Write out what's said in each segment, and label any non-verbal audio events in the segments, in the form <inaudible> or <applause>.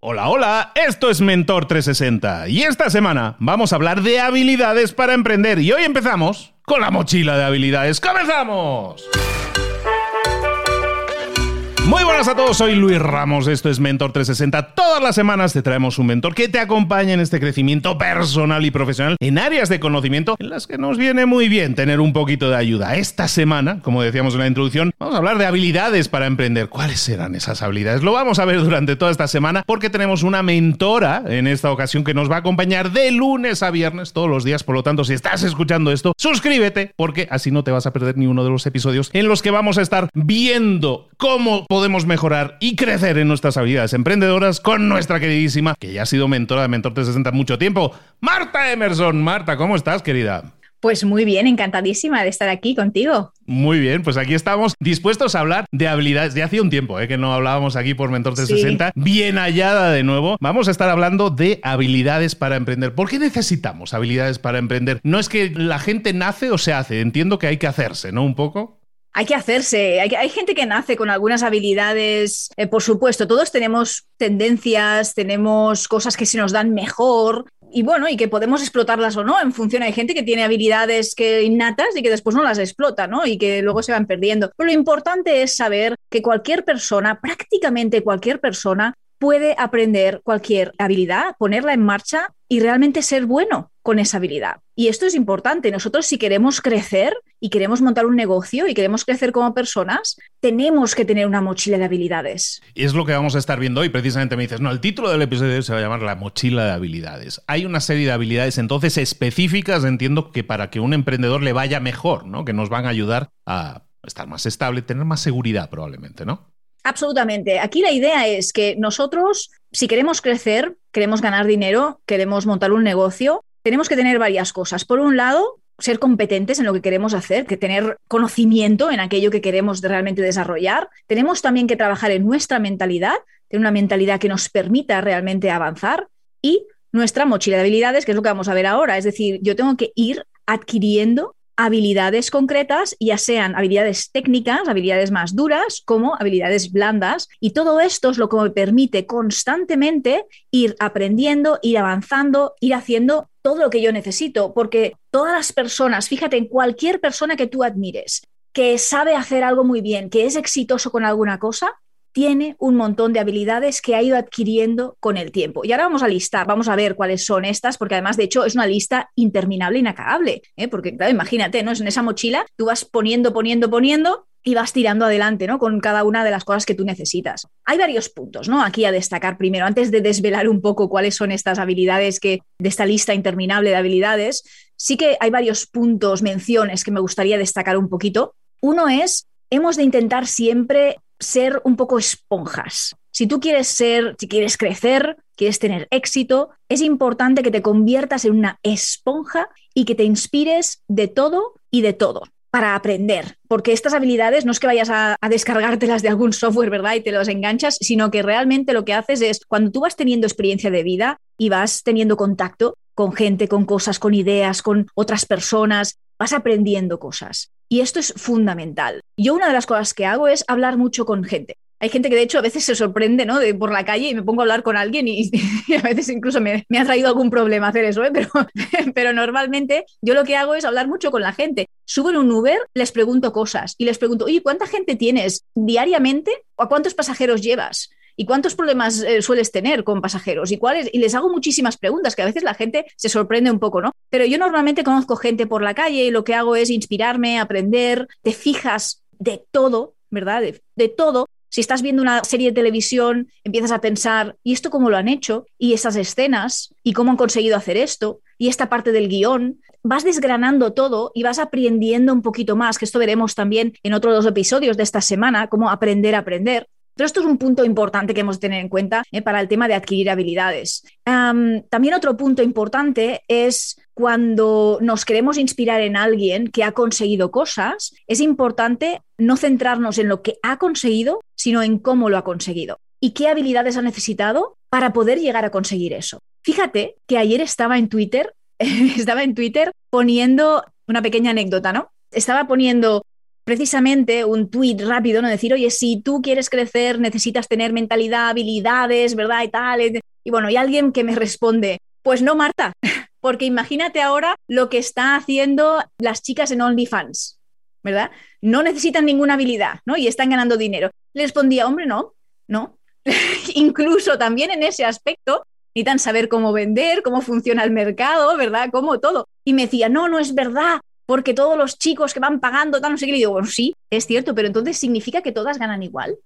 Hola, hola, esto es Mentor 360 y esta semana vamos a hablar de habilidades para emprender y hoy empezamos con la mochila de habilidades. ¡Comenzamos! Muy buenas a todos, soy Luis Ramos, esto es Mentor 360. Todas las semanas te traemos un mentor que te acompaña en este crecimiento personal y profesional en áreas de conocimiento en las que nos viene muy bien tener un poquito de ayuda. Esta semana, como decíamos en la introducción, vamos a hablar de habilidades para emprender. ¿Cuáles serán esas habilidades? Lo vamos a ver durante toda esta semana porque tenemos una mentora en esta ocasión que nos va a acompañar de lunes a viernes todos los días. Por lo tanto, si estás escuchando esto, suscríbete porque así no te vas a perder ni uno de los episodios en los que vamos a estar viendo cómo podemos mejorar y crecer en nuestras habilidades emprendedoras con nuestra queridísima, que ya ha sido mentora de Mentor 360 mucho tiempo, Marta Emerson. Marta, ¿cómo estás, querida? Pues muy bien, encantadísima de estar aquí contigo. Muy bien, pues aquí estamos dispuestos a hablar de habilidades. Ya hacía un tiempo ¿eh? que no hablábamos aquí por Mentor 360. Bien hallada de nuevo. Vamos a estar hablando de habilidades para emprender. ¿Por qué necesitamos habilidades para emprender? No es que la gente nace o se hace. Entiendo que hay que hacerse, ¿no? Un poco hay que hacerse. Hay, gente que nace con algunas habilidades, eh, por supuesto, todos tenemos tendencias, tenemos cosas que se nos dan mejor. Y bueno, y que podemos explotarlas o no, en función hay gente que tiene habilidades que innatas y que después no las explota, ¿no? Y que luego se van perdiendo. Pero lo importante es saber que cualquier persona, prácticamente cualquier persona, puede aprender cualquier habilidad, ponerla en marcha y realmente ser bueno con esa habilidad. Y esto es importante. Nosotros si queremos crecer y queremos montar un negocio y queremos crecer como personas, tenemos que tener una mochila de habilidades. Y es lo que vamos a estar viendo hoy. Precisamente me dices, no, el título del episodio se va a llamar La mochila de habilidades. Hay una serie de habilidades entonces específicas, entiendo que para que un emprendedor le vaya mejor, ¿no? Que nos van a ayudar a estar más estable, tener más seguridad probablemente, ¿no? Absolutamente. Aquí la idea es que nosotros, si queremos crecer, queremos ganar dinero, queremos montar un negocio, tenemos que tener varias cosas. Por un lado, ser competentes en lo que queremos hacer, que tener conocimiento en aquello que queremos realmente desarrollar. Tenemos también que trabajar en nuestra mentalidad, tener una mentalidad que nos permita realmente avanzar y nuestra mochila de habilidades, que es lo que vamos a ver ahora. Es decir, yo tengo que ir adquiriendo habilidades concretas, ya sean habilidades técnicas, habilidades más duras, como habilidades blandas. Y todo esto es lo que me permite constantemente ir aprendiendo, ir avanzando, ir haciendo todo lo que yo necesito, porque todas las personas, fíjate, en cualquier persona que tú admires, que sabe hacer algo muy bien, que es exitoso con alguna cosa, tiene un montón de habilidades que ha ido adquiriendo con el tiempo. Y ahora vamos a listar, vamos a ver cuáles son estas, porque además, de hecho, es una lista interminable, inacabable. ¿eh? Porque, claro, imagínate, ¿no? Es en esa mochila, tú vas poniendo, poniendo, poniendo y vas tirando adelante, ¿no? Con cada una de las cosas que tú necesitas. Hay varios puntos, ¿no? Aquí a destacar primero, antes de desvelar un poco cuáles son estas habilidades que de esta lista interminable de habilidades, sí que hay varios puntos, menciones que me gustaría destacar un poquito. Uno es, hemos de intentar siempre ser un poco esponjas. Si tú quieres ser, si quieres crecer, quieres tener éxito, es importante que te conviertas en una esponja y que te inspires de todo y de todo para aprender, porque estas habilidades no es que vayas a, descargártelas de algún software, ¿verdad? Y te los enganchas, sino que realmente lo que haces es, cuando tú vas teniendo experiencia de vida y vas teniendo contacto con gente, con cosas, con ideas, con otras personas, vas aprendiendo cosas. Y esto es fundamental. Yo una de las cosas que hago es hablar mucho con gente. Hay gente que de hecho a veces se sorprende ¿no? de, por la calle y me pongo a hablar con alguien y, <laughs> a veces incluso me, ha traído algún problema hacer eso, ¿eh? pero, <laughs> pero normalmente yo lo que hago es hablar mucho con la gente. Subo en un Uber, les pregunto cosas y les pregunto, oye, ¿cuánta gente tienes diariamente o a cuántos pasajeros llevas? ¿Y cuántos problemas eh, sueles tener con pasajeros? ¿Y cuáles? Y les hago muchísimas preguntas que a veces la gente se sorprende un poco, ¿no? Pero yo normalmente conozco gente por la calle y lo que hago es inspirarme, aprender, te fijas de todo, ¿verdad? De, todo. Si estás viendo una serie de televisión, empiezas a pensar, ¿y esto cómo lo han hecho? ¿Y esas escenas? ¿Y cómo han conseguido hacer esto? ¿Y esta parte del guion? Vas desgranando todo y vas aprendiendo un poquito más, que esto veremos también en otro de los episodios de esta semana, cómo aprender a aprender. Pero esto es un punto importante que hemos de tener en cuenta eh, para el tema de adquirir habilidades. también otro punto importante es cuando nos queremos inspirar en alguien que ha conseguido cosas, es importante no centrarnos en lo que ha conseguido, sino en cómo lo ha conseguido y qué habilidades ha necesitado para poder llegar a conseguir eso. Fíjate que ayer estaba en Twitter, <laughs> estaba en Twitter poniendo una pequeña anécdota, ¿no? Estaba poniendo precisamente un tuit rápido, ¿no? Decir, oye, si tú quieres crecer, necesitas tener mentalidad, habilidades, ¿verdad? Y tal. Y bueno, y alguien que me responde, pues no, Marta, <laughs> porque imagínate ahora lo que está haciendo las chicas en OnlyFans, ¿verdad? No necesitan ninguna habilidad, ¿no? Y están ganando dinero. Le respondía, hombre, no, no. <laughs> Incluso también en ese aspecto necesitan saber cómo vender, cómo funciona el mercado, ¿verdad? Cómo todo. Y me decía, no, no es verdad, porque todos los chicos que van pagando, tal, no sé qué, le digo, bueno, sí, es cierto, pero entonces significa que todas ganan igual.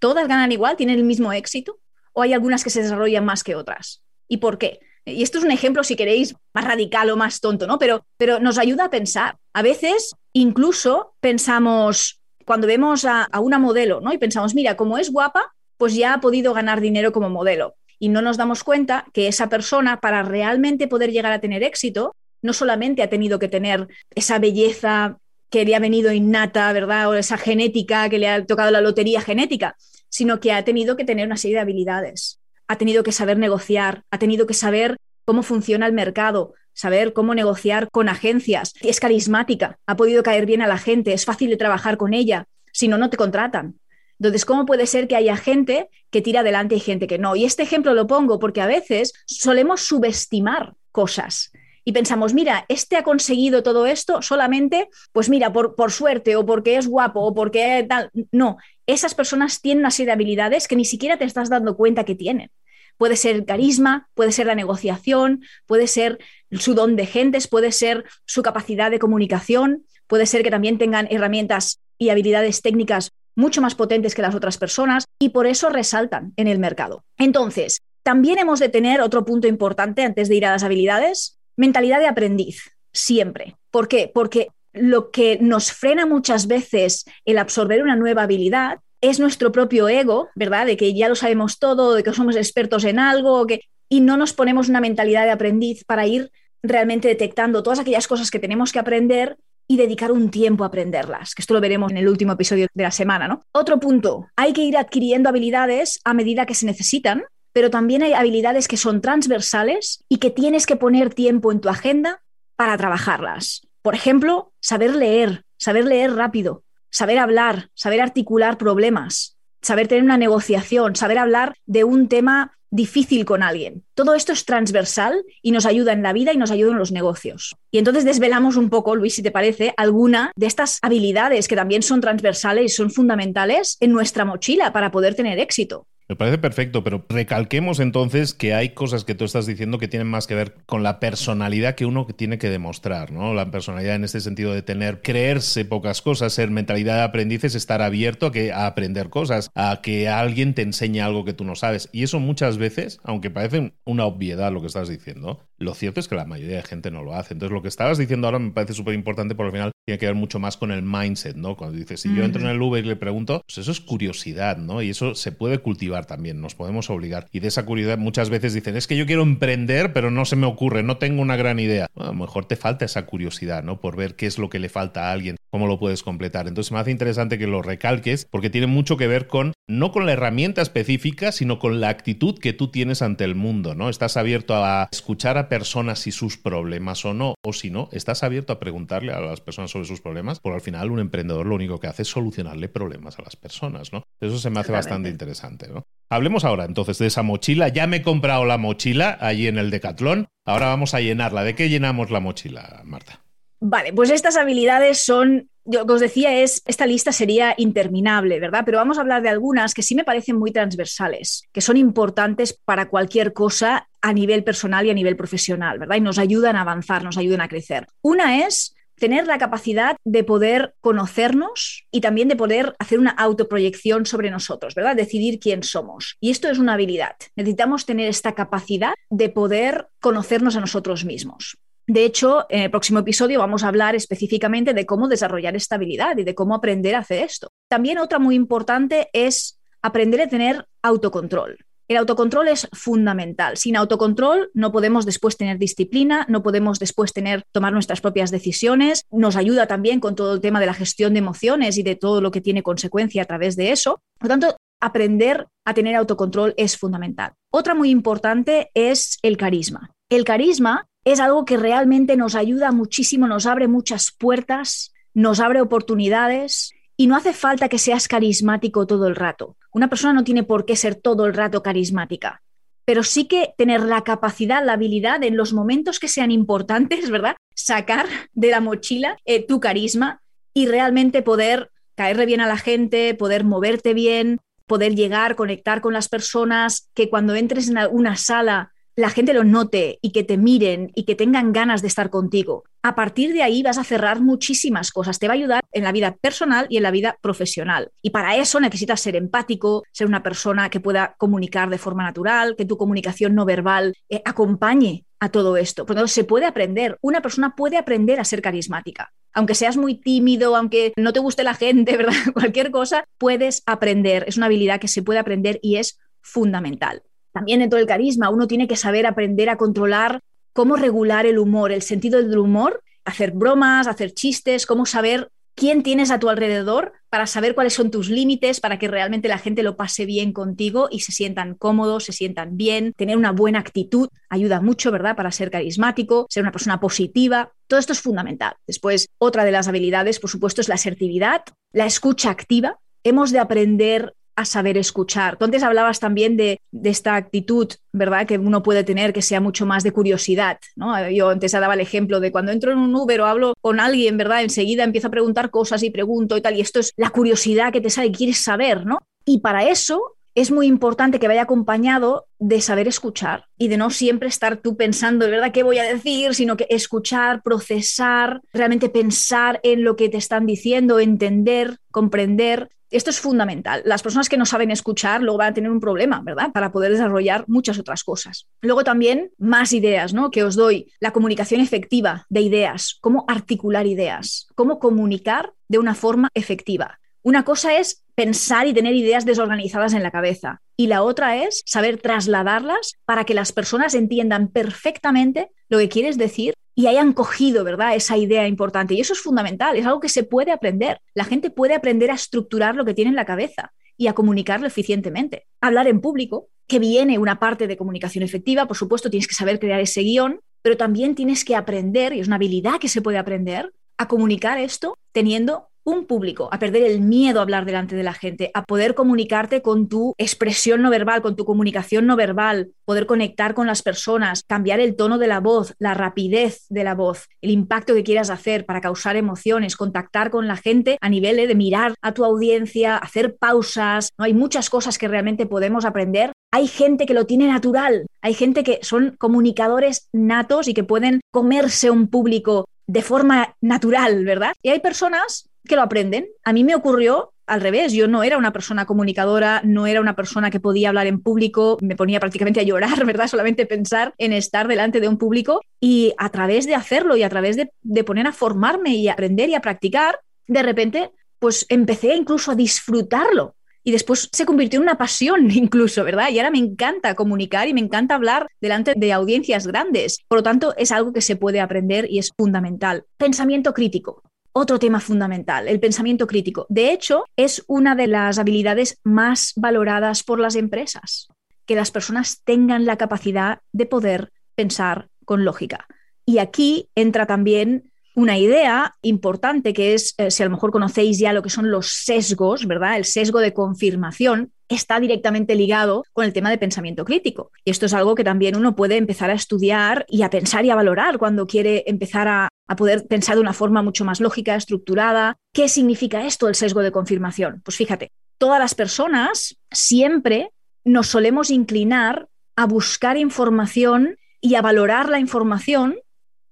¿Todas ganan igual? ¿Tienen el mismo éxito? ¿O hay algunas que se desarrollan más que otras? ¿Y por qué? Y esto es un ejemplo, si queréis, más radical o más tonto, ¿no? Pero, pero nos ayuda a pensar. A veces, incluso pensamos, cuando vemos a, a una modelo, ¿no? Y pensamos, mira, como es guapa, pues ya ha podido ganar dinero como modelo. Y no nos damos cuenta que esa persona, para realmente poder llegar a tener éxito, no solamente ha tenido que tener esa belleza que le ha venido innata, ¿verdad? O esa genética que le ha tocado la lotería genética, sino que ha tenido que tener una serie de habilidades. Ha tenido que saber negociar, ha tenido que saber cómo funciona el mercado, saber cómo negociar con agencias. Es carismática, ha podido caer bien a la gente, es fácil de trabajar con ella, si no, no te contratan. Entonces, ¿cómo puede ser que haya gente que tira adelante y gente que no? Y este ejemplo lo pongo porque a veces solemos subestimar cosas y pensamos, mira, este ha conseguido todo esto solamente, pues mira, por, por suerte o porque es guapo o porque tal. No, esas personas tienen una serie de habilidades que ni siquiera te estás dando cuenta que tienen. Puede ser carisma, puede ser la negociación, puede ser su don de gentes, puede ser su capacidad de comunicación, puede ser que también tengan herramientas y habilidades técnicas mucho más potentes que las otras personas y por eso resaltan en el mercado. Entonces, también hemos de tener otro punto importante antes de ir a las habilidades, Mentalidad de aprendiz, siempre. ¿Por qué? Porque lo que nos frena muchas veces el absorber una nueva habilidad es nuestro propio ego, ¿verdad? De que ya lo sabemos todo, de que somos expertos en algo, que... y no nos ponemos una mentalidad de aprendiz para ir realmente detectando todas aquellas cosas que tenemos que aprender y dedicar un tiempo a aprenderlas, que esto lo veremos en el último episodio de la semana, ¿no? Otro punto, hay que ir adquiriendo habilidades a medida que se necesitan pero también hay habilidades que son transversales y que tienes que poner tiempo en tu agenda para trabajarlas. Por ejemplo, saber leer, saber leer rápido, saber hablar, saber articular problemas, saber tener una negociación, saber hablar de un tema difícil con alguien. Todo esto es transversal y nos ayuda en la vida y nos ayuda en los negocios. Y entonces desvelamos un poco, Luis, si te parece, alguna de estas habilidades que también son transversales y son fundamentales en nuestra mochila para poder tener éxito. Me parece perfecto, pero recalquemos entonces que hay cosas que tú estás diciendo que tienen más que ver con la personalidad que uno tiene que demostrar, ¿no? La personalidad en este sentido de tener, creerse pocas cosas, ser mentalidad de aprendices, estar abierto a, que, a aprender cosas, a que alguien te enseñe algo que tú no sabes. Y eso muchas veces, aunque parece una obviedad lo que estás diciendo, lo cierto es que la mayoría de gente no lo hace. Entonces lo que estabas diciendo ahora me parece súper importante porque al final tiene que ver mucho más con el mindset, ¿no? Cuando dices, si yo entro en el Uber y le pregunto, pues eso es curiosidad, ¿no? Y eso se puede cultivar también, nos podemos obligar. Y de esa curiosidad muchas veces dicen, es que yo quiero emprender, pero no se me ocurre, no tengo una gran idea. a lo mejor te falta esa curiosidad, ¿no? Por ver qué es lo que le falta a alguien, cómo lo puedes completar. Entonces me hace interesante que lo recalques porque tiene mucho que ver con, no con la herramienta específica, sino con la actitud que tú tienes ante el mundo, ¿no? Estás abierto a escuchar a personas y sus problemas o no, o si no, estás abierto a preguntarle a las personas sobre sus problemas, porque al final un emprendedor lo único que hace es solucionarle problemas a las personas, ¿no? Eso se me hace bastante interesante, ¿no? Hablemos ahora entonces de esa mochila. Ya me he comprado la mochila allí en el Decathlon. Ahora vamos a llenarla. ¿De qué llenamos la mochila, Marta? Vale, pues estas habilidades son, yo os decía, es, esta lista sería interminable, ¿verdad? Pero vamos a hablar de algunas que sí me parecen muy transversales, que son importantes para cualquier cosa a nivel personal y a nivel profesional, ¿verdad? Y nos ayudan a avanzar, nos ayudan a crecer. Una es tener la capacidad de poder conocernos y también de poder hacer una autoproyección sobre nosotros, ¿verdad? Decidir quién somos. Y esto es una habilidad. Necesitamos tener esta capacidad de poder conocernos a nosotros mismos. De hecho, en el próximo episodio vamos a hablar específicamente de cómo desarrollar esta habilidad y de cómo aprender a hacer esto. También otra muy importante es aprender a tener autocontrol. El autocontrol es fundamental. Sin autocontrol no podemos después tener disciplina, no podemos después tener tomar nuestras propias decisiones. Nos ayuda también con todo el tema de la gestión de emociones y de todo lo que tiene consecuencia a través de eso. Por lo tanto, aprender a tener autocontrol es fundamental. Otra muy importante es el carisma. El carisma es algo que realmente nos ayuda muchísimo, nos abre muchas puertas nos abre oportunidades y no hace falta que seas carismático todo el rato. Una persona no tiene por qué ser todo el rato carismática, pero sí que tener la capacidad, la habilidad en los momentos que sean importantes, <laughs> ¿verdad? Sacar de la mochila eh, tu carisma y realmente poder caerle bien a la gente, poder moverte bien, poder llegar, conectar con las personas, que cuando entres en una sala la gente lo note y que te miren y que tengan ganas de estar contigo. A partir de ahí vas a cerrar muchísimas cosas. Te va a ayudar en la vida personal y en la vida profesional. Y para eso necesitas ser empático, ser una persona que pueda comunicar de forma natural, que tu comunicación no verbal eh, acompañe a todo esto. Por lo tanto, se puede aprender. Una persona puede aprender a ser carismática. Aunque seas muy tímido, aunque no te guste la gente, <laughs> ¿verdad? Cualquier cosa, puedes aprender. Es una habilidad que se puede aprender y es fundamental. También dentro del carisma uno tiene que saber aprender a controlar cómo regular el humor, el sentido del humor, hacer bromas, hacer chistes, cómo saber quién tienes a tu alrededor para saber cuáles son tus límites, para que realmente la gente lo pase bien contigo y se sientan cómodos, se sientan bien. Tener una buena actitud ayuda mucho, ¿verdad? Para ser carismático, ser una persona positiva. Todo esto es fundamental. Después, otra de las habilidades, por supuesto, es la asertividad, la escucha activa. Hemos de aprender a saber escuchar. Antes hablabas también de, esta actitud, ¿verdad? Que uno puede tener que sea mucho más de curiosidad, ¿no? Yo antes daba el ejemplo de cuando entro en un Uber o hablo con alguien, ¿verdad? Enseguida empiezo a preguntar cosas y pregunto y tal, y esto es la curiosidad que te sale, quieres saber, ¿no? Y para eso es muy importante que vaya acompañado de saber escuchar y de no siempre estar tú pensando, verdad, qué voy a decir, sino que escuchar, procesar, realmente pensar en lo que te están diciendo, entender, comprender. Esto es fundamental. Las personas que no saben escuchar luego van a tener un problema, ¿verdad? Para poder desarrollar muchas otras cosas. Luego también más ideas, ¿no? Que os doy. La comunicación efectiva de ideas, cómo articular ideas, cómo comunicar de una forma efectiva. Una cosa es pensar y tener ideas desorganizadas en la cabeza y la otra es saber trasladarlas para que las personas entiendan perfectamente lo que quieres decir y hayan cogido, ¿verdad? Esa idea importante. Y eso es fundamental, es algo que se puede aprender. La gente puede aprender a estructurar lo que tiene en la cabeza y a comunicarlo eficientemente. Hablar en público, que viene una parte de comunicación efectiva, por supuesto, tienes que saber crear ese guion, pero también tienes que aprender, y es una habilidad que se puede aprender, a comunicar esto teniendo un público, a perder el miedo a hablar delante de la gente, a poder comunicarte con tu expresión no verbal, con tu comunicación no verbal, poder conectar con las personas, cambiar el tono de la voz, la rapidez de la voz, el impacto que quieras hacer para causar emociones, contactar con la gente a nivel de mirar a tu audiencia, hacer pausas. ¿no? Hay muchas cosas que realmente podemos aprender hay gente que lo tiene natural, hay gente que son comunicadores natos y que pueden comerse un público de forma natural, ¿verdad? Y hay personas que lo aprenden. A mí me ocurrió al revés, yo no era una persona comunicadora, no era una persona que podía hablar en público, me ponía prácticamente a llorar, <laughs> ¿verdad? Solamente pensar en estar delante de un público y a través de hacerlo y a través de, poner a formarme y aprender y a practicar, de repente, pues empecé incluso a disfrutarlo. Y después se convirtió en una pasión <laughs> incluso, ¿verdad? Y ahora me encanta comunicar y me encanta hablar delante de audiencias grandes. Por lo tanto, es algo que se puede aprender y es fundamental. Pensamiento crítico otro tema fundamental, el pensamiento crítico. De hecho, es una de las habilidades más valoradas por las empresas, que las personas tengan la capacidad de poder pensar con lógica. Y aquí entra también una idea importante que es, eh, si a lo mejor conocéis ya lo que son los sesgos, ¿verdad? El sesgo de confirmación está directamente ligado con el tema de pensamiento crítico. Y esto es algo que también uno puede empezar a estudiar y a pensar y a valorar cuando quiere empezar a, a poder pensar de una forma mucho más lógica, estructurada. ¿Qué significa esto, el sesgo de confirmación? Pues fíjate, todas las personas siempre nos solemos inclinar a buscar información y a valorar la información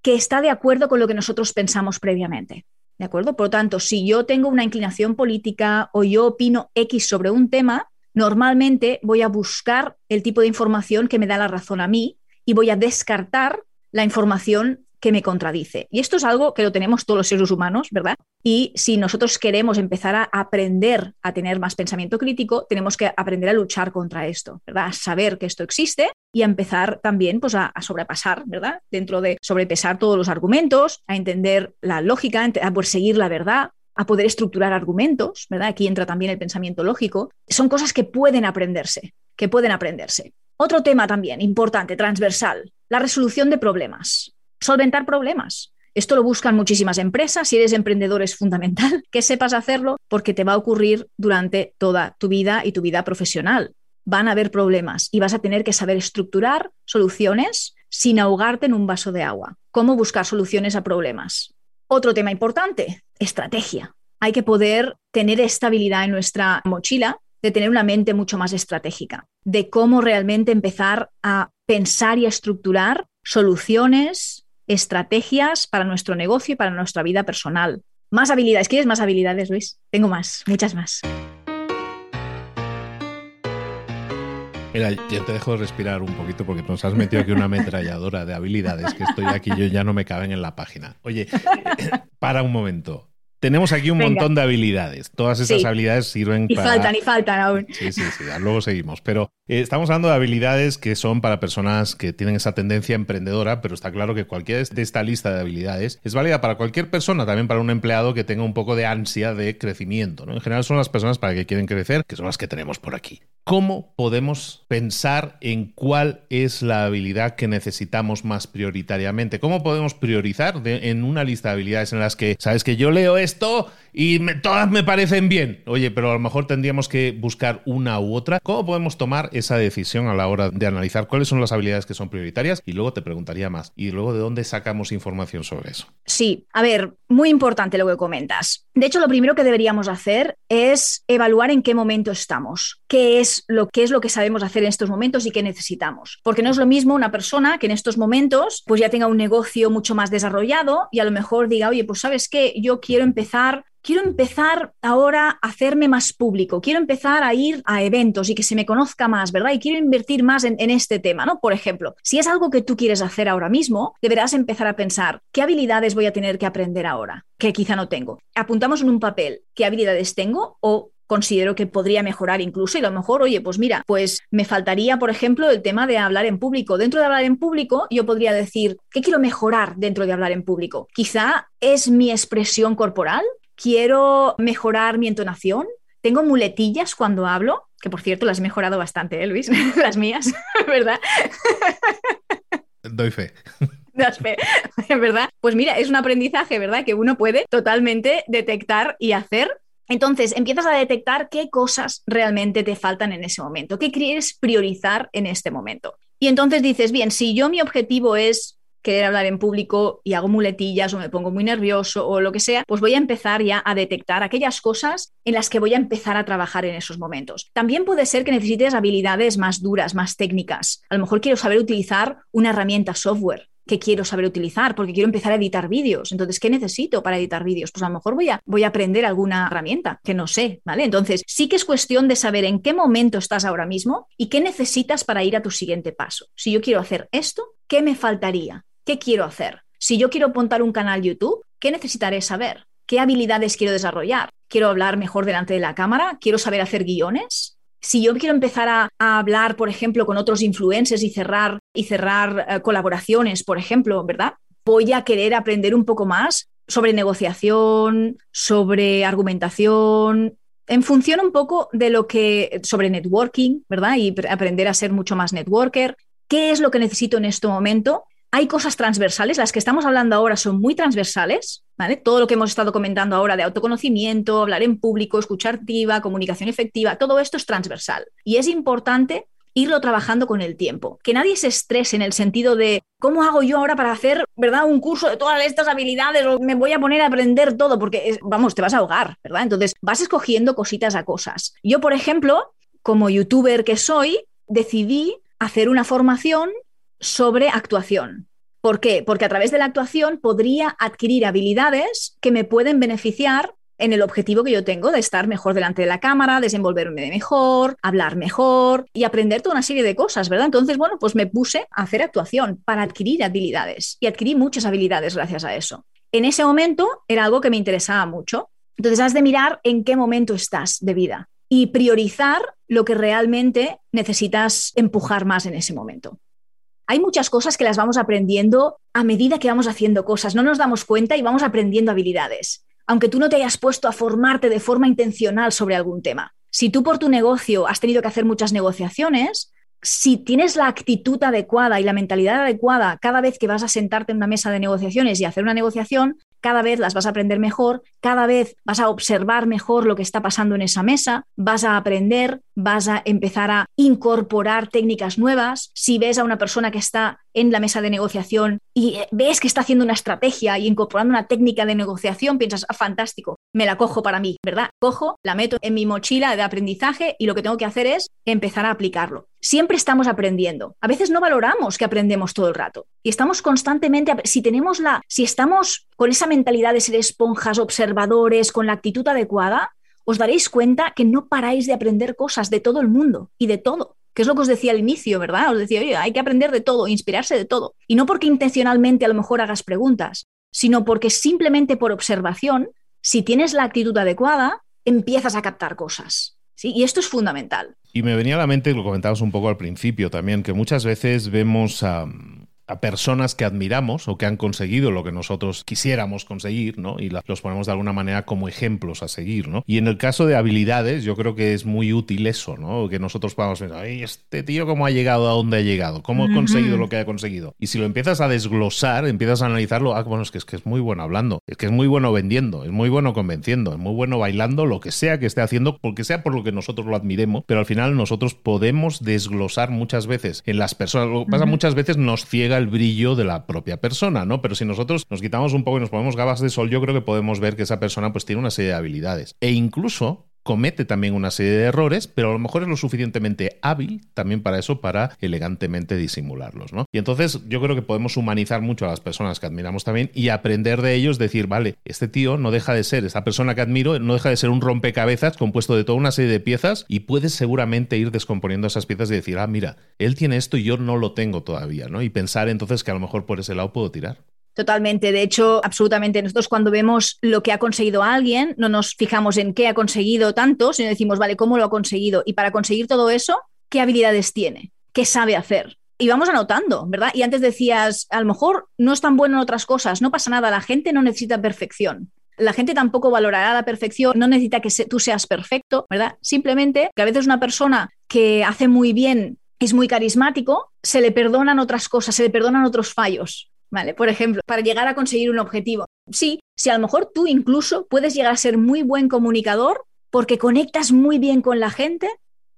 que está de acuerdo con lo que nosotros pensamos previamente. ¿De acuerdo? Por lo tanto, si yo tengo una inclinación política o yo opino X sobre un tema, normalmente voy a buscar el tipo de información que me da la razón a mí y voy a descartar la información que me contradice. Y esto es algo que lo tenemos todos los seres humanos, ¿verdad? Y si nosotros queremos empezar a aprender a tener más pensamiento crítico, tenemos que aprender a luchar contra esto, ¿verdad? A saber que esto existe y a empezar también pues, a, sobrepasar, ¿verdad? Dentro de sobrepesar todos los argumentos, a entender la lógica, a poder seguir la verdad, a poder estructurar argumentos, ¿verdad? Aquí entra también el pensamiento lógico. Son cosas que pueden aprenderse, que pueden aprenderse. Otro tema también importante, transversal, la resolución de problemas solventar problemas. Esto lo buscan muchísimas empresas. Si eres emprendedor es fundamental <laughs> que sepas hacerlo porque te va a ocurrir durante toda tu vida y tu vida profesional. Van a haber problemas y vas a tener que saber estructurar soluciones sin ahogarte en un vaso de agua. Cómo buscar soluciones a problemas. Otro tema importante, estrategia. Hay que poder tener estabilidad en nuestra mochila, de tener una mente mucho más estratégica, de cómo realmente empezar a pensar y a estructurar soluciones, estrategias para nuestro negocio y para nuestra vida personal. Más habilidades. ¿Quieres más habilidades, Luis? Tengo más, muchas más. Mira, yo te dejo respirar un poquito porque nos has metido aquí una ametralladora de habilidades que estoy aquí, yo ya no me caben en la página. Oye, <laughs> para un momento. Tenemos aquí un montón de habilidades. Todas esas habilidades sirven y para. Y faltan, y faltan aún. Sí, sí, sí. Luego seguimos. Pero eh, estamos hablando de habilidades que son para personas que tienen esa tendencia emprendedora, pero está claro que cualquiera de esta lista de habilidades es válida para cualquier persona, también para un empleado que tenga un poco de ansia de crecimiento. En general son las personas para que quieren crecer, que son las que tenemos por aquí. ¿Cómo podemos pensar en cuál es la habilidad que necesitamos más prioritariamente? ¿Cómo podemos priorizar en una lista de habilidades en las que, sabes que yo leo esto y todas me parecen bien? Oye, pero a lo mejor tendríamos que buscar una u otra. ¿Cómo podemos tomar esa decisión a la hora de analizar cuáles son las habilidades que son prioritarias? Y luego te preguntaría más. ¿Y luego de dónde sacamos información sobre eso? Sí, a ver, muy importante lo que comentas. De hecho, lo primero que deberíamos hacer es evaluar en qué momento estamos, qué es lo que es lo que sabemos hacer en estos momentos y qué necesitamos. Porque no es lo mismo una persona que en estos momentos pues ya tenga un negocio mucho más desarrollado y a lo mejor diga, oye, pues sabes qué, yo quiero empezar quiero empezar ahora a hacerme más público, quiero empezar a ir a eventos y que se me conozca más, ¿verdad? Y quiero invertir más en, este tema, ¿no? Por ejemplo, si es algo que tú quieres hacer ahora mismo, deberás empezar a pensar, ¿qué habilidades voy a tener que aprender ahora? Que quizá no tengo. Apuntamos en un papel qué habilidades tengo o considero que podría mejorar incluso y a lo mejor, oye, pues mira, pues me faltaría, por ejemplo, el tema de hablar en público. Dentro de hablar en público, yo podría decir, ¿qué quiero mejorar dentro de hablar en público? Quizá es mi expresión corporal, quiero mejorar mi entonación, tengo muletillas cuando hablo, que por cierto las he mejorado bastante, ¿eh, Luis? <laughs> las mías, <laughs> ¿verdad? Doy fe. fe, <laughs> ¿verdad? Pues mira, es un aprendizaje, ¿verdad? Que uno puede totalmente detectar y hacer entonces, empiezas a detectar qué cosas realmente te faltan en ese momento, qué quieres priorizar en este momento. Y entonces dices, bien, si yo mi objetivo es querer hablar en público y hago muletillas o me pongo muy nervioso o lo que sea, pues voy a empezar ya a detectar aquellas cosas en las que voy a empezar a trabajar en esos momentos. También puede ser que necesites habilidades más duras, más técnicas. A lo mejor quiero saber utilizar una herramienta software que quiero saber utilizar, porque quiero empezar a editar vídeos. Entonces, ¿qué necesito para editar vídeos? Pues a lo mejor voy a, voy a aprender alguna herramienta que no sé, ¿vale? Entonces, sí que es cuestión de saber en qué momento estás ahora mismo y qué necesitas para ir a tu siguiente paso. Si yo quiero hacer esto, ¿qué me faltaría? ¿Qué quiero hacer? Si yo quiero montar un canal YouTube, ¿qué necesitaré saber? ¿Qué habilidades quiero desarrollar? ¿Quiero hablar mejor delante de la cámara? ¿Quiero saber hacer guiones? Si yo quiero empezar a, hablar, por ejemplo, con otros influencers y cerrar, y cerrar eh, colaboraciones, por ejemplo, ¿verdad? Voy a querer aprender un poco más sobre negociación, sobre argumentación, en función un poco de lo que, sobre networking, ¿verdad? Y aprender a ser mucho más networker. ¿Qué es lo que necesito en este momento? Hay cosas transversales, las que estamos hablando ahora son muy transversales, ¿vale? Todo lo que hemos estado comentando ahora de autoconocimiento, hablar en público, escuchar activa, comunicación efectiva, todo esto es transversal. Y es importante irlo trabajando con el tiempo. Que nadie se estrese en el sentido de cómo hago yo ahora para hacer, ¿verdad? Un curso de todas estas habilidades o me voy a poner a aprender todo porque, vamos, te vas a ahogar, ¿verdad? Entonces vas escogiendo cositas a cosas. Yo, por ejemplo, como youtuber que soy, decidí hacer una formación sobre actuación. ¿Por qué? Porque a través de la actuación podría adquirir habilidades que me pueden beneficiar en el objetivo que yo tengo de estar mejor delante de la cámara, desenvolverme mejor, hablar mejor y aprender toda una serie de cosas, ¿verdad? Entonces, bueno, pues me puse a hacer actuación para adquirir habilidades y adquirí muchas habilidades gracias a eso. En ese momento era algo que me interesaba mucho. Entonces, has de mirar en qué momento estás de vida y priorizar lo que realmente necesitas empujar más en ese momento hay muchas cosas que las vamos aprendiendo a medida que vamos haciendo cosas. No nos damos cuenta y vamos aprendiendo habilidades. Aunque tú no te hayas puesto a formarte de forma intencional sobre algún tema. Si tú por tu negocio has tenido que hacer muchas negociaciones, si tienes la actitud adecuada y la mentalidad adecuada cada vez que vas a sentarte en una mesa de negociaciones y hacer una negociación, cada vez las vas a aprender mejor, cada vez vas a observar mejor lo que está pasando en esa mesa, vas a aprender, vas a empezar a incorporar técnicas nuevas. Si ves a una persona que está en la mesa de negociación y eh, ves que está haciendo una estrategia y incorporando una técnica de negociación, piensas, ah, fantástico, me la cojo para mí, ¿verdad? Cojo, la meto en mi mochila de aprendizaje y lo que tengo que hacer es empezar a aplicarlo. Siempre estamos aprendiendo. A veces no valoramos que aprendemos todo el rato y estamos constantemente, si tenemos la, si estamos con esa mentalidad de ser esponjas, observadores, con la actitud adecuada, os daréis cuenta que no paráis de aprender cosas de todo el mundo y de todo que es lo que os decía al inicio, ¿verdad? Os decía, oye, hay que aprender de todo, inspirarse de todo. Y no porque intencionalmente a lo mejor hagas preguntas, sino porque simplemente por observación, si tienes la actitud adecuada, empiezas a captar cosas. ¿sí? Y esto es fundamental. Y me venía a la mente, lo comentabas un poco al principio también, que muchas veces vemos a a personas que admiramos o que han conseguido lo que nosotros quisiéramos conseguir, ¿no? Y los ponemos de alguna manera como ejemplos a seguir, ¿no? Y en el caso de habilidades, yo creo que es muy útil eso, ¿no? Que nosotros podamos pensar, Ay, este tío cómo ha llegado a dónde ha llegado, cómo ha conseguido lo que ha conseguido. Y si lo empiezas a desglosar, empiezas a analizarlo, ah, bueno, es que es, que es muy bueno hablando, es que es muy bueno vendiendo, es muy bueno convenciendo, es muy bueno bailando, lo que sea que esté haciendo, porque sea por lo que nosotros lo admiremos, pero al final nosotros podemos desglosar muchas veces en las personas, lo que pasa muchas veces nos ciega el brillo de la propia persona, ¿no? Pero si nosotros nos quitamos un poco y nos ponemos gafas de sol, yo creo que podemos ver que esa persona pues tiene una serie de habilidades. E incluso comete también una serie de errores, pero a lo mejor es lo suficientemente hábil también para eso, para elegantemente disimularlos, ¿no? Y entonces yo creo que podemos humanizar mucho a las personas que admiramos también y aprender de ellos, decir, vale, este tío no deja de ser, esta persona que admiro, no deja de ser un rompecabezas compuesto de toda una serie de piezas y puedes seguramente ir descomponiendo esas piezas y decir, ah, mira, él tiene esto y yo no lo tengo todavía, ¿no? Y pensar entonces que a lo mejor por ese lado puedo tirar. Totalmente. De hecho, absolutamente. Nosotros cuando vemos lo que ha conseguido alguien, no nos fijamos en qué ha conseguido tanto, sino decimos, vale, ¿cómo lo ha conseguido? Y para conseguir todo eso, ¿qué habilidades tiene? ¿Qué sabe hacer? Y vamos anotando, ¿verdad? Y antes decías, a lo mejor no es tan bueno en otras cosas, no pasa nada, la gente no necesita perfección. La gente tampoco valorará la perfección, no necesita que tú seas perfecto, ¿verdad? Simplemente que a veces una persona que hace muy bien, es muy carismático, se le perdonan otras cosas, se le perdonan otros fallos. ¿Vale? Por ejemplo, para llegar a conseguir un objetivo. Sí, si a lo mejor tú incluso puedes llegar a ser muy buen comunicador porque conectas muy bien con la gente,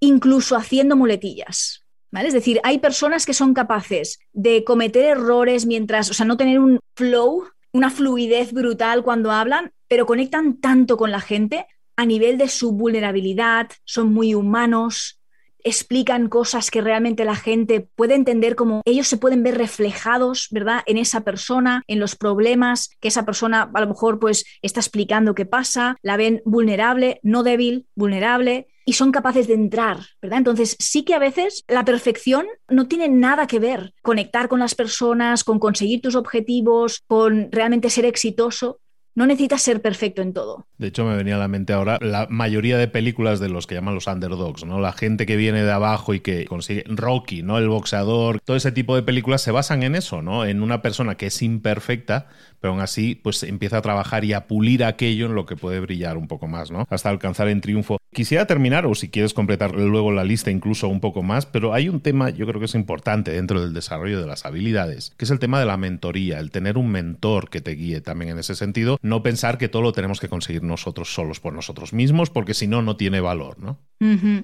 incluso haciendo muletillas. ¿Vale? Es decir, hay personas que son capaces de cometer errores mientras, o sea, no tener un flow, una fluidez brutal cuando hablan, pero conectan tanto con la gente a nivel de su vulnerabilidad, son muy humanos, explican cosas que realmente la gente puede entender como ellos se pueden ver reflejados, ¿verdad? En esa persona, en los problemas que esa persona a lo mejor pues está explicando qué pasa, la ven vulnerable, no débil, vulnerable y son capaces de entrar, ¿verdad? Entonces sí que a veces la perfección no tiene nada que ver conectar con las personas, con conseguir tus objetivos, con realmente ser exitoso, no necesitas ser perfecto en todo. De hecho, me venía a la mente ahora la mayoría de películas de los que llaman los underdogs, ¿no? La gente que viene de abajo y que consigue. Rocky, ¿no? El boxeador. Todo ese tipo de películas se basan en eso, ¿no? En una persona que es imperfecta, pero aún así, pues empieza a trabajar y a pulir aquello en lo que puede brillar un poco más, ¿no? Hasta alcanzar en triunfo. Quisiera terminar, o si quieres completar luego la lista incluso un poco más, pero hay un tema, yo creo que es importante dentro del desarrollo de las habilidades, que es el tema de la mentoría, el tener un mentor que te guíe también en ese sentido, no pensar que todo lo tenemos que conseguir nosotros solos por nosotros mismos, porque si no, no tiene valor, ¿no?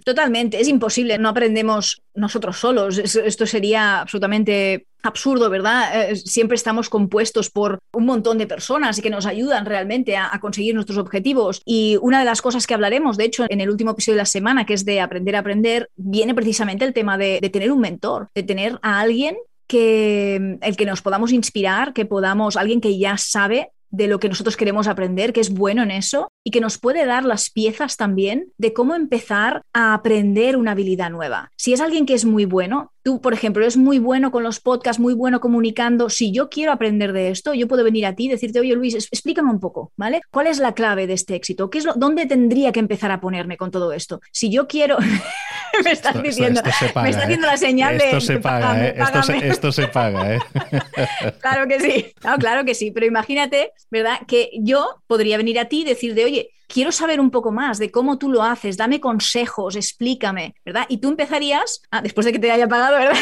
Totalmente, es imposible, no aprendemos nosotros solos, esto sería absolutamente absurdo, ¿verdad? Eh, siempre estamos compuestos por un montón de personas que nos ayudan realmente a, conseguir nuestros objetivos. Y una de las cosas que hablaremos, de hecho, en el último episodio de la semana, que es de aprender a aprender, viene precisamente el tema de, de tener un mentor, de tener a alguien que el que nos podamos inspirar, que podamos, alguien que ya sabe de lo que nosotros queremos aprender, que es bueno en eso y que nos puede dar las piezas también de cómo empezar a aprender una habilidad nueva. Si es alguien que es muy bueno, tú, por ejemplo, eres muy bueno con los podcasts, muy bueno comunicando, si yo quiero aprender de esto, yo puedo venir a ti y decirte, oye Luis, explícame un poco, ¿vale? ¿Cuál es la clave de este éxito? ¿Qué es lo, ¿Dónde tendría que empezar a ponerme con todo esto? Si yo quiero... <laughs> me estás diciendo, me está haciendo la señal de... Esto se paga, ¿eh? Esto, se, paga, ¿eh? claro que sí, claro que sí, pero imagínate, ¿verdad? Que yo podría venir a ti y decirte, oye, quiero saber un poco más de cómo tú lo haces, dame consejos, explícame, ¿verdad? Y tú empezarías, después de que te haya pagado, ¿verdad?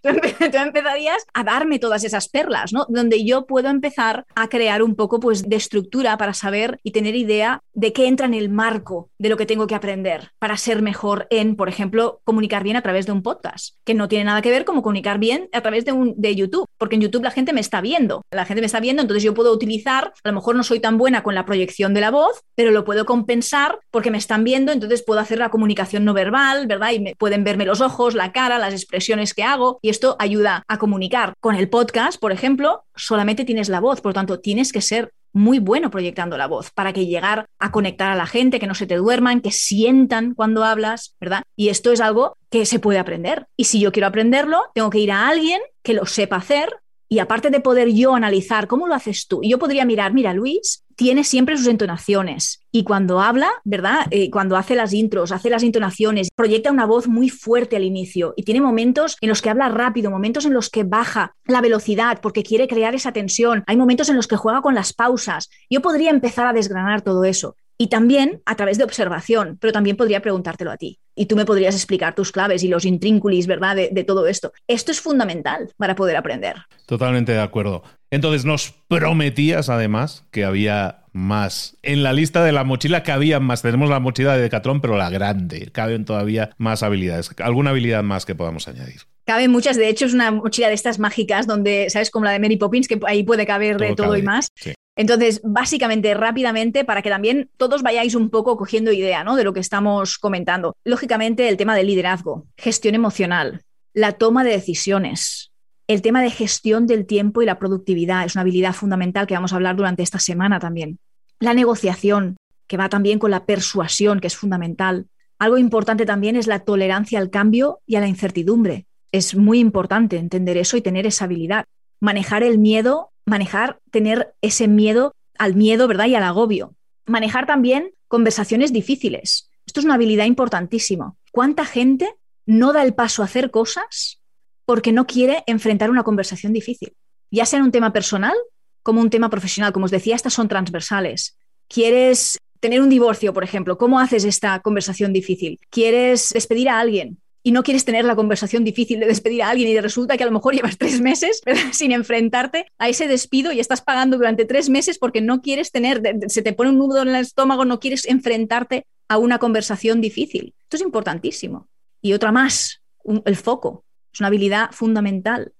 <laughs> tú empezarías a darme todas esas perlas, ¿no? Donde yo puedo empezar a crear un poco pues de estructura para saber y tener idea de qué entra en el marco de lo que tengo que aprender para ser mejor en, por ejemplo, comunicar bien a través de un podcast, que no tiene nada que ver como comunicar bien a través de, un, de YouTube, porque en YouTube la gente me está viendo, la gente me está viendo, entonces yo puedo utilizar, a lo mejor no soy tan buena con la proyección de la voz, pero lo puedo compensar porque me están viendo, entonces puedo hacer la comunicación no verbal, ¿verdad? Y me, pueden verme los ojos, la cara, las expresiones que hago, y esto ayuda a comunicar. Con el podcast, por ejemplo, solamente tienes la voz, por lo tanto, tienes que ser muy bueno proyectando la voz para que llegar a conectar a la gente, que no se te duerman, que sientan cuando hablas, ¿verdad? Y esto es algo que se puede aprender. Y si yo quiero aprenderlo, tengo que ir a alguien que lo sepa hacer, y aparte de poder yo analizar cómo lo haces tú, yo podría mirar, mira, Luis tiene siempre sus entonaciones y cuando habla, ¿verdad? Eh, cuando hace las intros, hace las entonaciones, proyecta una voz muy fuerte al inicio y tiene momentos en los que habla rápido, momentos en los que baja la velocidad porque quiere crear esa tensión, hay momentos en los que juega con las pausas. Yo podría empezar a desgranar todo eso. Y también a través de observación, pero también podría preguntártelo a ti. Y tú me podrías explicar tus claves y los intrínculis, ¿verdad? De, de, todo esto. Esto es fundamental para poder aprender. Totalmente de acuerdo. Entonces nos prometías además que había más. En la lista de la mochila que había más. Tenemos la mochila de Decathlon, pero la grande. Caben todavía más habilidades. ¿Alguna habilidad más que podamos añadir? Caben muchas, de hecho es una mochila de estas mágicas donde, ¿sabes? Como la de Mary Poppins, que ahí puede caber de todo y más. Sí. Entonces, básicamente, rápidamente, para que también todos vayáis un poco cogiendo idea ¿no? de lo que estamos comentando. Lógicamente, el tema del liderazgo, gestión emocional, la toma de decisiones, el tema de gestión del tiempo y la productividad es una habilidad fundamental que vamos a hablar durante esta semana también. La negociación, que va también con la persuasión, que es fundamental. Algo importante también es la tolerancia al cambio y a la incertidumbre. Es muy importante entender eso y tener esa habilidad. Manejar el miedo manejar, tener ese miedo al miedo, ¿verdad? Y al agobio. Manejar también conversaciones difíciles. Esto es una habilidad importantísima. ¿Cuánta gente no da el paso a hacer cosas porque no quiere enfrentar una conversación difícil? Ya sea en un tema personal como un tema profesional. Como os decía, estas son transversales. ¿Quieres tener un divorcio, por ejemplo? ¿Cómo haces esta conversación difícil? ¿Quieres despedir a alguien? Y no quieres tener la conversación difícil de despedir a alguien y resulta que a lo mejor llevas tres meses <laughs> sin enfrentarte a ese despido y estás pagando durante tres meses porque no quieres tener, se te pone un nudo en el estómago, no quieres enfrentarte a una conversación difícil. Esto es importantísimo. Y otra más, el foco. Es una habilidad fundamental.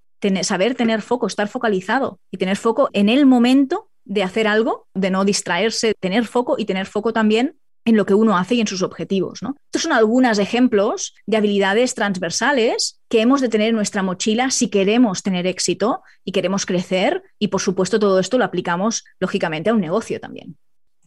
saber tener foco, estar focalizado y tener foco en el momento de hacer algo, de no distraerse, tener foco y tener foco también en lo que uno hace y en sus objetivos. ¿no? Estos son algunos ejemplos de habilidades transversales que hemos de tener en nuestra mochila si queremos tener éxito y queremos crecer y por supuesto todo esto lo aplicamos lógicamente a un negocio también.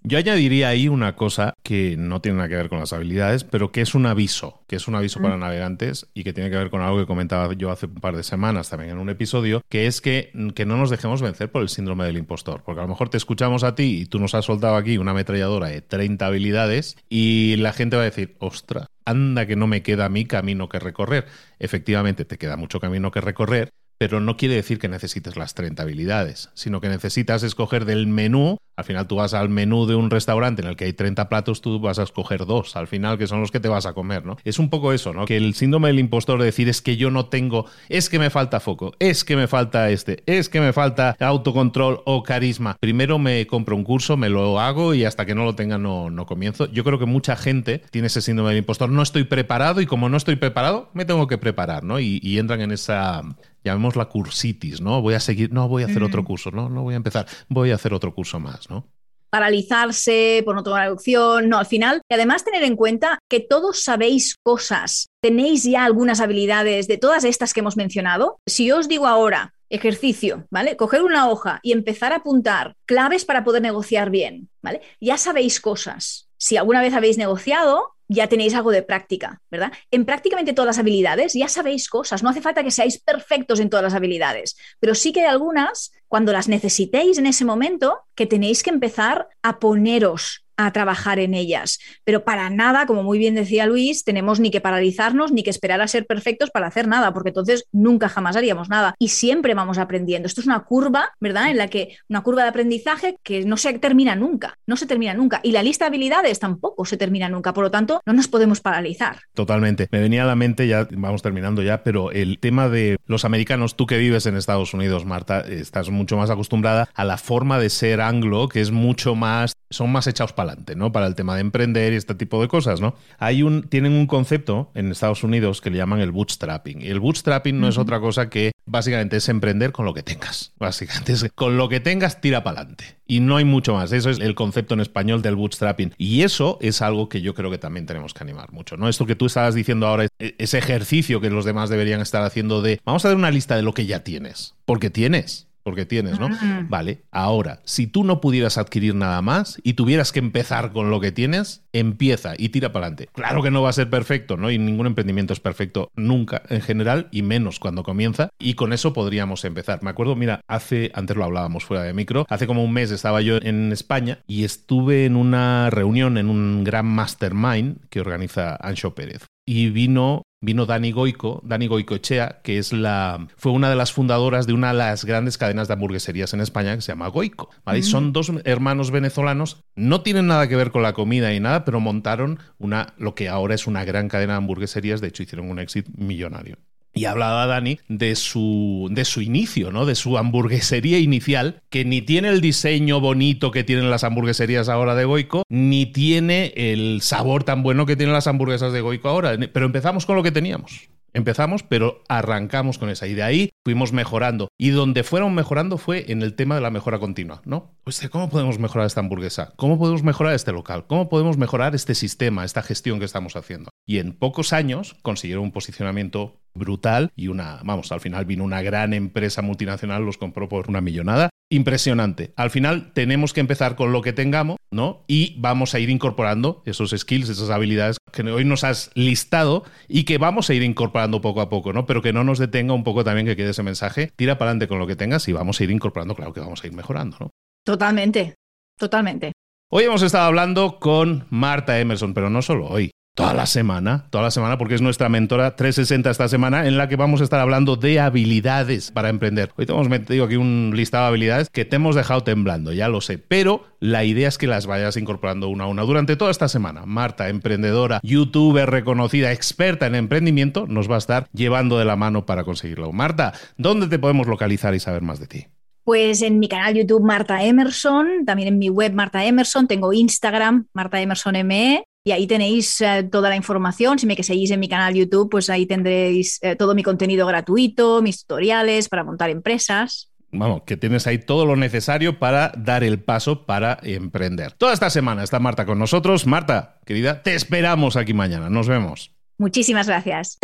Yo añadiría ahí una cosa que no tiene nada que ver con las habilidades, pero que es un aviso, que es un aviso para navegantes y que tiene que ver con algo que comentaba yo hace un par de semanas también en un episodio, que es que, que no nos dejemos vencer por el síndrome del impostor, porque a lo mejor te escuchamos a ti y tú nos has soltado aquí una ametralladora de 30 habilidades y la gente va a decir, ostra, anda que no me queda a mí camino que recorrer. Efectivamente, te queda mucho camino que recorrer, pero no quiere decir que necesites las 30 habilidades, sino que necesitas escoger del menú. Al final tú vas al menú de un restaurante en el que hay 30 platos, tú vas a escoger dos, al final que son los que te vas a comer, ¿no? Es un poco eso, ¿no? Que el síndrome del impostor de decir es que yo no tengo, es que me falta foco, es que me falta este, es que me falta autocontrol o carisma. Primero me compro un curso, me lo hago y hasta que no lo tenga no, no comienzo. Yo creo que mucha gente tiene ese síndrome del impostor, no estoy preparado y como no estoy preparado, me tengo que preparar, ¿no? Y, y entran en esa llamémosla cursitis, ¿no? Voy a seguir, no, voy a hacer otro curso, no, no voy a empezar, voy a hacer otro curso más, ¿no? paralizarse por no tomar opción, no, al final. Y además tener en cuenta que todos sabéis cosas, tenéis ya algunas habilidades de todas estas que hemos mencionado. Si yo os digo ahora, ejercicio, ¿vale? Coger una hoja y empezar a apuntar claves para poder negociar bien, ¿vale? Ya sabéis cosas. Si alguna vez habéis negociado, ya tenéis algo de práctica, ¿verdad? En prácticamente todas las habilidades ya sabéis cosas, no hace falta que seáis perfectos en todas las habilidades, pero sí que hay algunas, cuando las necesitéis en ese momento, que tenéis que empezar a poneros a trabajar en ellas. Pero para nada, como muy bien decía Luis, tenemos ni que paralizarnos ni que esperar a ser perfectos para hacer nada, porque entonces nunca jamás haríamos nada. Y siempre vamos aprendiendo. Esto es una curva, ¿verdad? En la que una curva de aprendizaje que no se termina nunca, no se termina nunca. Y la lista de habilidades tampoco se termina nunca. Por lo tanto, no nos podemos paralizar. Totalmente. Me venía a la mente, ya vamos terminando ya, pero el tema de los americanos, tú que vives en Estados Unidos, Marta, estás mucho más acostumbrada a la forma de ser anglo, que es mucho más son más echados para adelante, ¿no? Para el tema de emprender y este tipo de cosas, ¿no? Hay un, tienen un concepto en Estados Unidos que le llaman el bootstrapping. Y el bootstrapping no es otra cosa que básicamente es emprender con lo que tengas. Básicamente es con lo que tengas, tira para adelante. Y no hay mucho más. Eso es el concepto en español del bootstrapping. Y eso es algo que yo creo que también tenemos que animar mucho, ¿no? Esto que tú estabas diciendo ahora, e-, ese ejercicio que los demás deberían estar haciendo de, vamos a dar una lista de lo que ya tienes. Porque tienes porque tienes, ¿no? Vale, ahora, si tú no pudieras adquirir nada más y tuvieras que empezar con lo que tienes, empieza y tira para adelante. Claro que no va a ser perfecto, ¿no? Y ningún emprendimiento es perfecto nunca en general y menos cuando comienza. Y con eso podríamos empezar. Me acuerdo, mira, hace, antes lo hablábamos fuera de micro, hace como un mes estaba yo en España y estuve en una reunión, en un gran mastermind que organiza Ancho Pérez y vino vino Dani Goico, Dani Goicoechea, que es la, fue una de las fundadoras de una de las grandes cadenas de hamburgueserías en España que se llama Goico. ¿vale? Son dos hermanos venezolanos, no tienen nada que ver con la comida y nada, pero montaron una, lo que ahora es una gran cadena de hamburgueserías, de hecho hicieron un éxito millonario. Y hablaba Dani de su, de su inicio, ¿no? De su hamburguesería inicial, que ni tiene el diseño bonito que tienen las hamburgueserías ahora de Goico, ni tiene el sabor tan bueno que tienen las hamburguesas de Goico ahora. Pero empezamos con lo que teníamos. Empezamos, pero arrancamos con esa. Y de ahí fuimos mejorando. Y donde fueron mejorando fue en el tema de la mejora continua, ¿no? ¿cómo podemos mejorar esta hamburguesa? ¿Cómo podemos mejorar este local? ¿Cómo podemos mejorar este sistema, esta gestión que estamos haciendo? Y en pocos años consiguieron un posicionamiento brutal y una, vamos, al final vino una gran empresa multinacional, los compró por una millonada. Impresionante. Al final tenemos que empezar con lo que tengamos, ¿no? Y vamos a ir incorporando esos skills, esas habilidades que hoy nos has listado y que vamos a ir incorporando poco a poco, ¿no? Pero que no nos detenga un poco también que quede ese mensaje. Tira para adelante con lo que tengas y vamos a ir incorporando, claro que vamos a ir mejorando, ¿no? Totalmente, totalmente. Hoy hemos estado hablando con Marta Emerson, pero no solo hoy toda la semana, toda la semana, porque es nuestra mentora 360 esta semana, en la que vamos a estar hablando de habilidades para emprender. Hoy te hemos metido aquí un listado de habilidades que te hemos dejado temblando, ya lo sé, pero la idea es que las vayas incorporando una a una durante toda esta semana. Marta, emprendedora, youtuber reconocida, experta en emprendimiento, nos va a estar llevando de la mano para conseguirlo. Marta, ¿dónde te podemos localizar y saber más de ti? Pues en mi canal YouTube Marta Emerson, también en mi web Marta Emerson, tengo Instagram Marta Emerson ME y ahí tenéis eh, toda la información. Si me que seguís en mi canal YouTube, pues ahí tendréis eh, todo mi contenido gratuito, mis tutoriales para montar empresas. Vamos, que tienes ahí todo lo necesario para dar el paso para emprender. Toda esta semana está Marta con nosotros. Marta, querida, te esperamos aquí mañana. Nos vemos. Muchísimas gracias.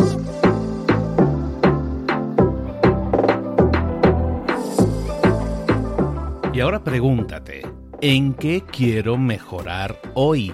Y ahora pregúntate, ¿en qué quiero mejorar hoy?